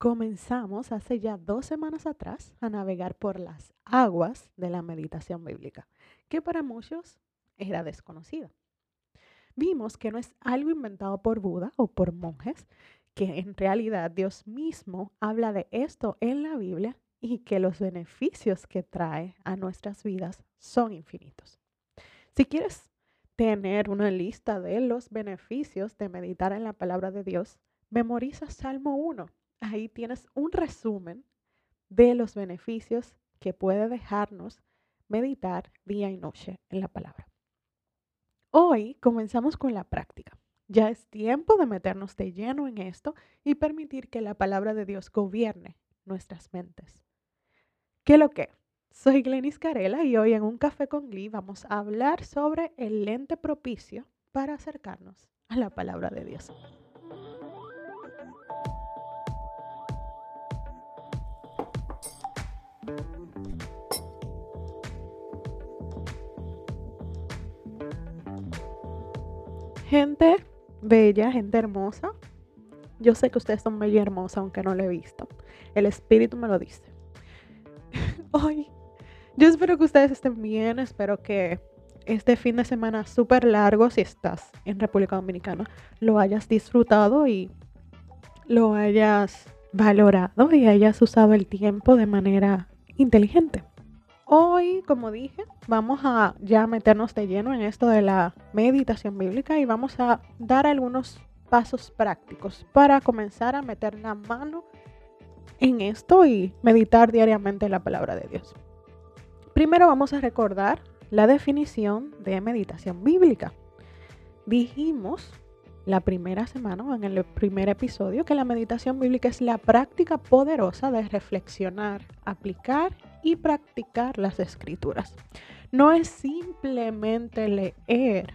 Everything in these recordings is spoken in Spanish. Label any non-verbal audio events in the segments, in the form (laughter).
comenzamos hace ya dos semanas atrás a navegar por las aguas de la meditación bíblica, que para muchos era desconocida. Vimos que no es algo inventado por Buda o por monjes, que en realidad Dios mismo habla de esto en la Biblia y que los beneficios que trae a nuestras vidas son infinitos. Si quieres tener una lista de los beneficios de meditar en la palabra de Dios, memoriza Salmo 1 ahí tienes un resumen de los beneficios que puede dejarnos meditar día y noche en la palabra. Hoy comenzamos con la práctica. Ya es tiempo de meternos de lleno en esto y permitir que la palabra de Dios gobierne nuestras mentes. ¿Qué lo que? Soy Glenis Carela y hoy en un café con Glee vamos a hablar sobre el lente propicio para acercarnos a la palabra de Dios. Gente bella, gente hermosa. Yo sé que ustedes son bella y hermosa, aunque no lo he visto. El espíritu me lo dice. (laughs) Hoy, yo espero que ustedes estén bien. Espero que este fin de semana súper largo, si estás en República Dominicana, lo hayas disfrutado y lo hayas valorado y hayas usado el tiempo de manera inteligente. Hoy, como dije, vamos a ya meternos de lleno en esto de la meditación bíblica y vamos a dar algunos pasos prácticos para comenzar a meter la mano en esto y meditar diariamente la palabra de Dios. Primero vamos a recordar la definición de meditación bíblica. Dijimos la primera semana, en el primer episodio, que la meditación bíblica es la práctica poderosa de reflexionar, aplicar y practicar las escrituras. No es simplemente leer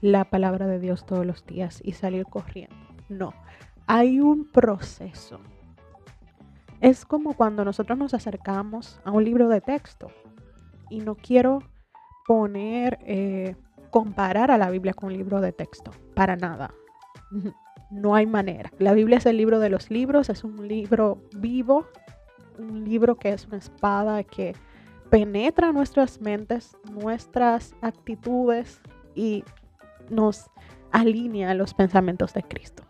la palabra de Dios todos los días y salir corriendo. No, hay un proceso. Es como cuando nosotros nos acercamos a un libro de texto y no quiero poner, eh, comparar a la Biblia con un libro de texto, para nada. No hay manera. La Biblia es el libro de los libros, es un libro vivo un libro que es una espada que penetra nuestras mentes, nuestras actitudes y nos alinea a los pensamientos de Cristo.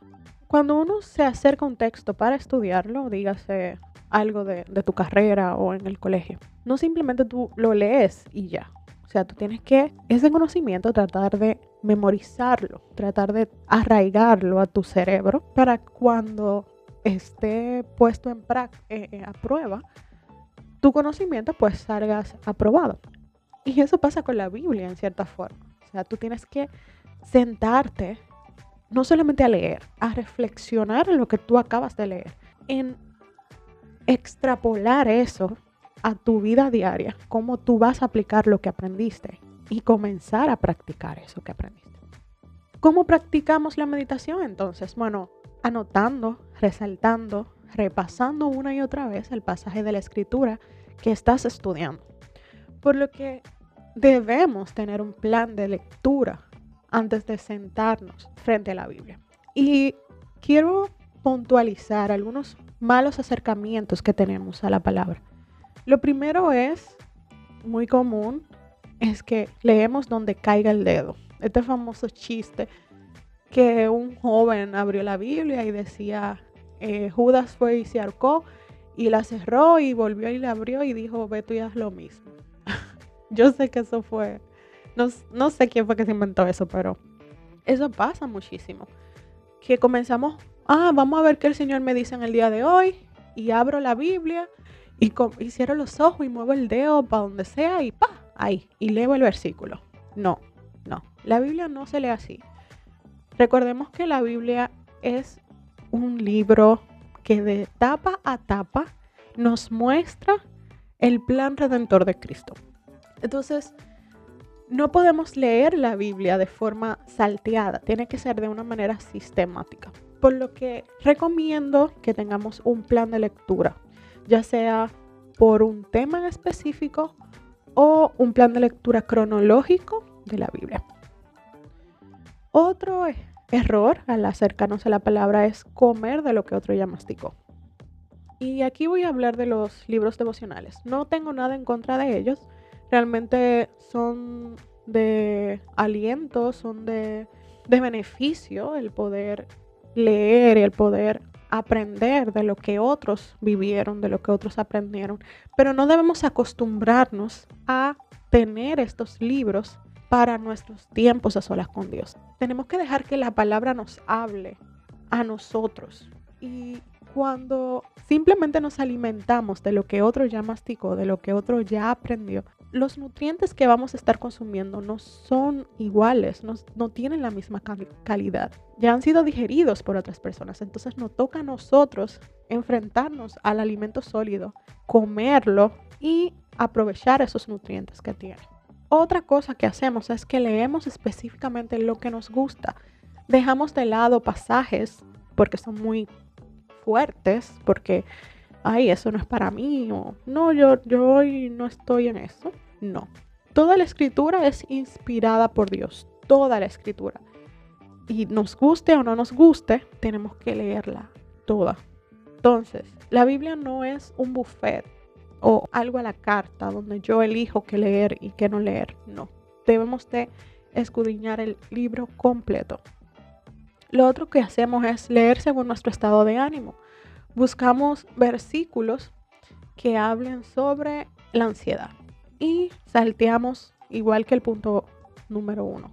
Cuando uno se acerca a un texto para estudiarlo, dígase algo de, de, tu carrera o en el colegio, no simplemente tú lo lees y ya. O sea, tú tienes que ese conocimiento tratar de memorizarlo, tratar de arraigarlo a tu cerebro para cuando esté puesto en eh, eh, a prueba, tu conocimiento pues salgas aprobado. Y eso pasa con la Biblia en cierta forma. O sea, tú tienes que sentarte no solamente a leer, a reflexionar en lo que tú acabas de leer, en extrapolar eso a tu vida diaria, cómo tú vas a aplicar lo que aprendiste y comenzar a practicar eso que aprendiste. ¿Cómo practicamos la meditación entonces? Bueno, anotando, resaltando, repasando una y otra vez el pasaje de la escritura que estás estudiando. Por lo que debemos tener un plan de lectura antes de sentarnos frente a la Biblia. Y quiero puntualizar algunos malos acercamientos que tenemos a la palabra. Lo primero es, muy común, es que leemos donde caiga el dedo. Este famoso chiste que un joven abrió la Biblia y decía, eh, Judas fue y se arcó y la cerró y volvió y la abrió y dijo, ve tú y haz lo mismo. (laughs) Yo sé que eso fue, no, no sé quién fue que se inventó eso, pero eso pasa muchísimo. Que comenzamos, ah, vamos a ver qué el Señor me dice en el día de hoy y abro la Biblia y, y cierro los ojos y muevo el dedo para donde sea y pa, ahí, y leo el versículo. No, no, la Biblia no se lee así. Recordemos que la Biblia es un libro que de tapa a tapa nos muestra el plan redentor de Cristo. Entonces, no podemos leer la Biblia de forma salteada, tiene que ser de una manera sistemática. Por lo que recomiendo que tengamos un plan de lectura, ya sea por un tema en específico o un plan de lectura cronológico de la Biblia. Otro error al acercarnos a la palabra es comer de lo que otro ya masticó. Y aquí voy a hablar de los libros devocionales. No tengo nada en contra de ellos. Realmente son de aliento, son de, de beneficio el poder leer, el poder aprender de lo que otros vivieron, de lo que otros aprendieron. Pero no debemos acostumbrarnos a tener estos libros para nuestros tiempos a solas con Dios. Tenemos que dejar que la palabra nos hable a nosotros. Y cuando simplemente nos alimentamos de lo que otro ya masticó, de lo que otro ya aprendió, los nutrientes que vamos a estar consumiendo no son iguales, no, no tienen la misma calidad. Ya han sido digeridos por otras personas, entonces nos toca a nosotros enfrentarnos al alimento sólido, comerlo y aprovechar esos nutrientes que tiene. Otra cosa que hacemos es que leemos específicamente lo que nos gusta. Dejamos de lado pasajes porque son muy fuertes, porque, ay, eso no es para mí, o no, yo, yo hoy no estoy en eso. No. Toda la escritura es inspirada por Dios, toda la escritura. Y nos guste o no nos guste, tenemos que leerla toda. Entonces, la Biblia no es un buffet o algo a la carta donde yo elijo qué leer y qué no leer. No, debemos de escudriñar el libro completo. Lo otro que hacemos es leer según nuestro estado de ánimo. Buscamos versículos que hablen sobre la ansiedad y salteamos igual que el punto número uno.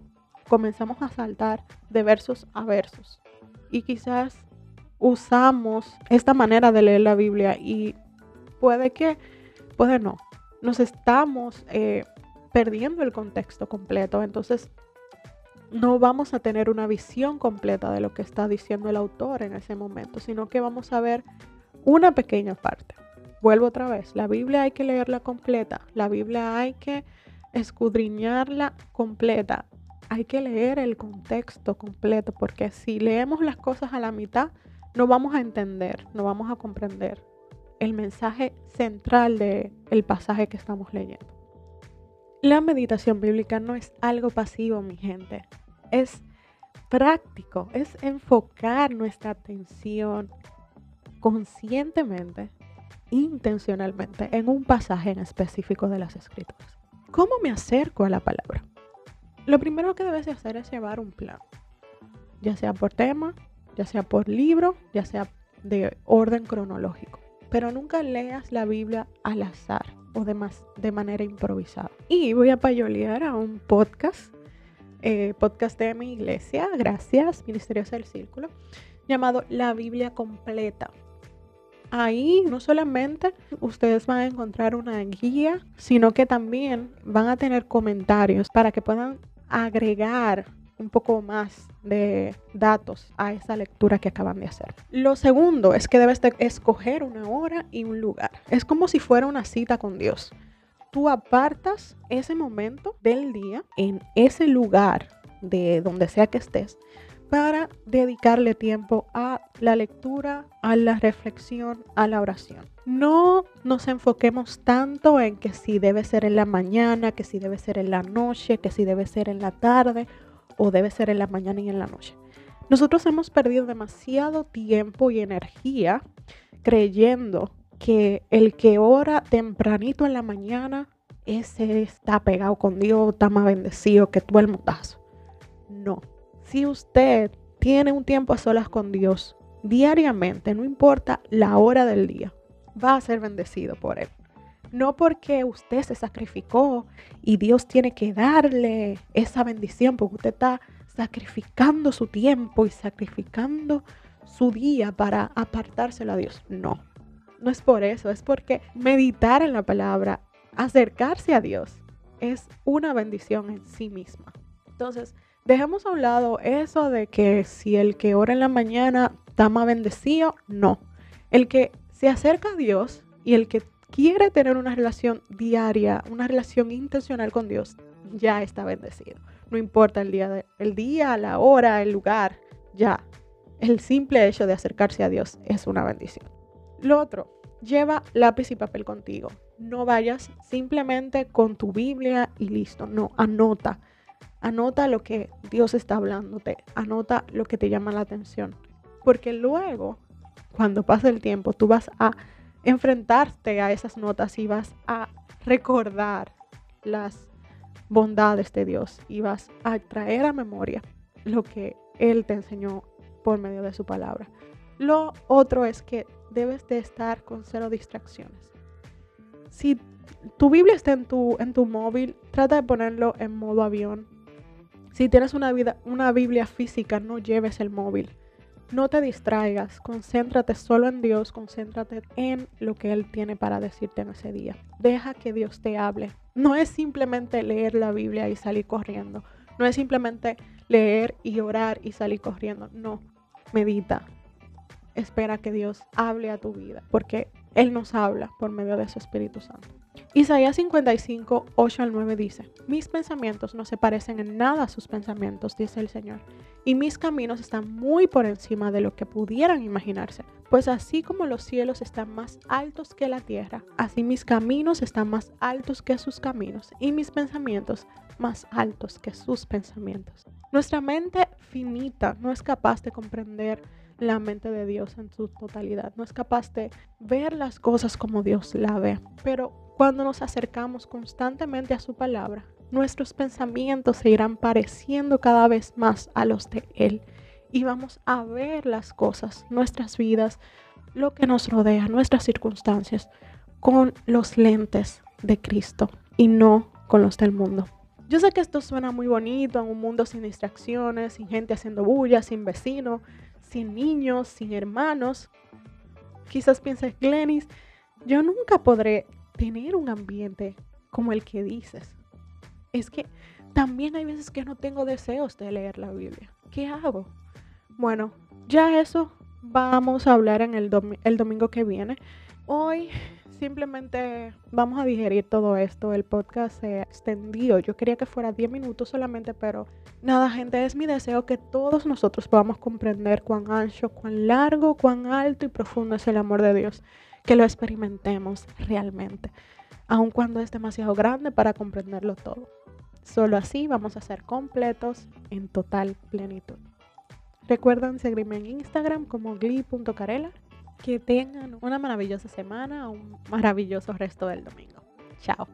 Comenzamos a saltar de versos a versos y quizás usamos esta manera de leer la Biblia y puede que puede no. Nos estamos eh, perdiendo el contexto completo, entonces no vamos a tener una visión completa de lo que está diciendo el autor en ese momento, sino que vamos a ver una pequeña parte. Vuelvo otra vez, la Biblia hay que leerla completa, la Biblia hay que escudriñarla completa, hay que leer el contexto completo, porque si leemos las cosas a la mitad, no vamos a entender, no vamos a comprender el mensaje central del el pasaje que estamos leyendo. La meditación bíblica no es algo pasivo, mi gente. Es práctico, es enfocar nuestra atención conscientemente, intencionalmente, en un pasaje en específico de las escrituras. ¿Cómo me acerco a la palabra? Lo primero que debes hacer es llevar un plan, ya sea por tema, ya sea por libro, ya sea de orden cronológico pero nunca leas la Biblia al azar o de, de manera improvisada. Y voy a payolear a un podcast, eh, podcast de mi iglesia, gracias, Ministerios del Círculo, llamado La Biblia Completa. Ahí no solamente ustedes van a encontrar una guía, sino que también van a tener comentarios para que puedan agregar un poco más de datos a esa lectura que acaban de hacer. Lo segundo es que debes de escoger una hora y un lugar. Es como si fuera una cita con Dios. Tú apartas ese momento del día en ese lugar de donde sea que estés para dedicarle tiempo a la lectura, a la reflexión, a la oración. No nos enfoquemos tanto en que si debe ser en la mañana, que si debe ser en la noche, que si debe ser en la tarde o debe ser en la mañana y en la noche. Nosotros hemos perdido demasiado tiempo y energía creyendo que el que ora tempranito en la mañana, ese está pegado con Dios, está más bendecido que todo el mundazo. No. Si usted tiene un tiempo a solas con Dios diariamente, no importa la hora del día, va a ser bendecido por Él. No porque usted se sacrificó y Dios tiene que darle esa bendición, porque usted está sacrificando su tiempo y sacrificando su día para apartárselo a Dios. No, no es por eso, es porque meditar en la palabra, acercarse a Dios, es una bendición en sí misma. Entonces, dejemos a un lado eso de que si el que ora en la mañana está más bendecido, no. El que se acerca a Dios y el que quiere tener una relación diaria, una relación intencional con Dios, ya está bendecido. No importa el día, el día, la hora, el lugar, ya. El simple hecho de acercarse a Dios es una bendición. Lo otro, lleva lápiz y papel contigo. No vayas simplemente con tu Biblia y listo. No, anota. Anota lo que Dios está hablándote. Anota lo que te llama la atención. Porque luego cuando pase el tiempo, tú vas a enfrentarte a esas notas y vas a recordar las bondades de Dios y vas a traer a memoria lo que Él te enseñó por medio de su palabra. Lo otro es que debes de estar con cero distracciones. Si tu Biblia está en tu, en tu móvil, trata de ponerlo en modo avión. Si tienes una, vida, una Biblia física, no lleves el móvil. No te distraigas, concéntrate solo en Dios, concéntrate en lo que Él tiene para decirte en ese día. Deja que Dios te hable. No es simplemente leer la Biblia y salir corriendo. No es simplemente leer y orar y salir corriendo. No, medita. Espera que Dios hable a tu vida, porque Él nos habla por medio de su Espíritu Santo. Isaías 55, 8 al 9 dice, Mis pensamientos no se parecen en nada a sus pensamientos, dice el Señor, y mis caminos están muy por encima de lo que pudieran imaginarse. Pues así como los cielos están más altos que la tierra, así mis caminos están más altos que sus caminos, y mis pensamientos más altos que sus pensamientos. Nuestra mente finita no es capaz de comprender la mente de Dios en su totalidad, no es capaz de ver las cosas como Dios la ve, pero cuando nos acercamos constantemente a su palabra, nuestros pensamientos se irán pareciendo cada vez más a los de Él. Y vamos a ver las cosas, nuestras vidas, lo que nos rodea, nuestras circunstancias, con los lentes de Cristo y no con los del mundo. Yo sé que esto suena muy bonito en un mundo sin distracciones, sin gente haciendo bulla, sin vecinos, sin niños, sin hermanos. Quizás pienses, Glenis, yo nunca podré tener un ambiente como el que dices. Es que también hay veces que no tengo deseos de leer la Biblia. ¿Qué hago? Bueno, ya eso vamos a hablar en el, el domingo que viene. Hoy simplemente vamos a digerir todo esto. El podcast se extendió. Yo quería que fuera 10 minutos solamente, pero nada, gente, es mi deseo que todos nosotros podamos comprender cuán ancho, cuán largo, cuán alto y profundo es el amor de Dios que lo experimentemos realmente, aun cuando es demasiado grande para comprenderlo todo. Solo así vamos a ser completos en total plenitud. Recuerden seguirme en Instagram como glee.carela. Que tengan una maravillosa semana, un maravilloso resto del domingo. Chao.